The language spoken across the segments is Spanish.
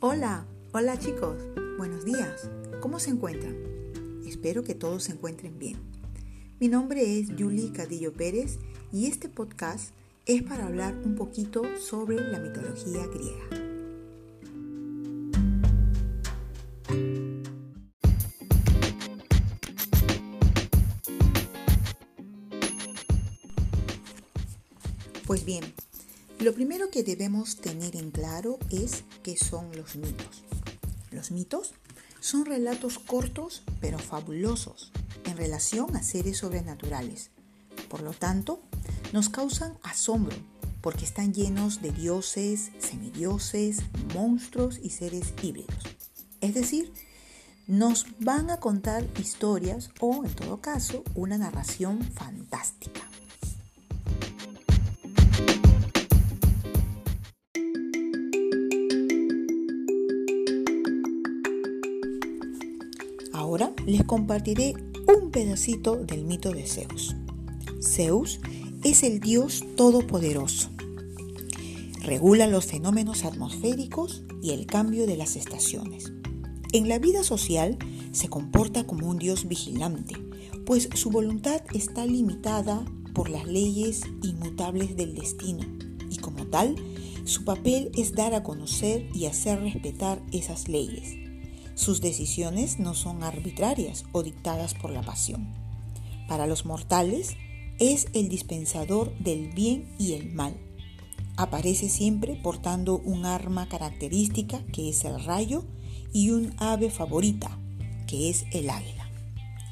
Hola, hola chicos, buenos días, ¿cómo se encuentran? Espero que todos se encuentren bien. Mi nombre es Julie Cadillo Pérez y este podcast es para hablar un poquito sobre la mitología griega. Pues bien, lo primero que debemos tener en claro es qué son los mitos. Los mitos son relatos cortos pero fabulosos en relación a seres sobrenaturales. Por lo tanto, nos causan asombro porque están llenos de dioses, semidioses, monstruos y seres híbridos. Es decir, nos van a contar historias o, en todo caso, una narración fantástica. Ahora les compartiré un pedacito del mito de Zeus. Zeus es el Dios todopoderoso. Regula los fenómenos atmosféricos y el cambio de las estaciones. En la vida social se comporta como un Dios vigilante, pues su voluntad está limitada por las leyes inmutables del destino y como tal, su papel es dar a conocer y hacer respetar esas leyes sus decisiones no son arbitrarias o dictadas por la pasión. Para los mortales es el dispensador del bien y el mal. Aparece siempre portando un arma característica que es el rayo y un ave favorita que es el águila.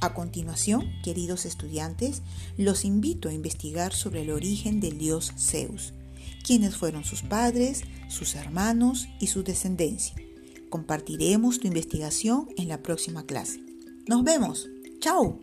A continuación, queridos estudiantes, los invito a investigar sobre el origen del dios Zeus, quiénes fueron sus padres, sus hermanos y su descendencia. Compartiremos tu investigación en la próxima clase. Nos vemos. ¡Chao!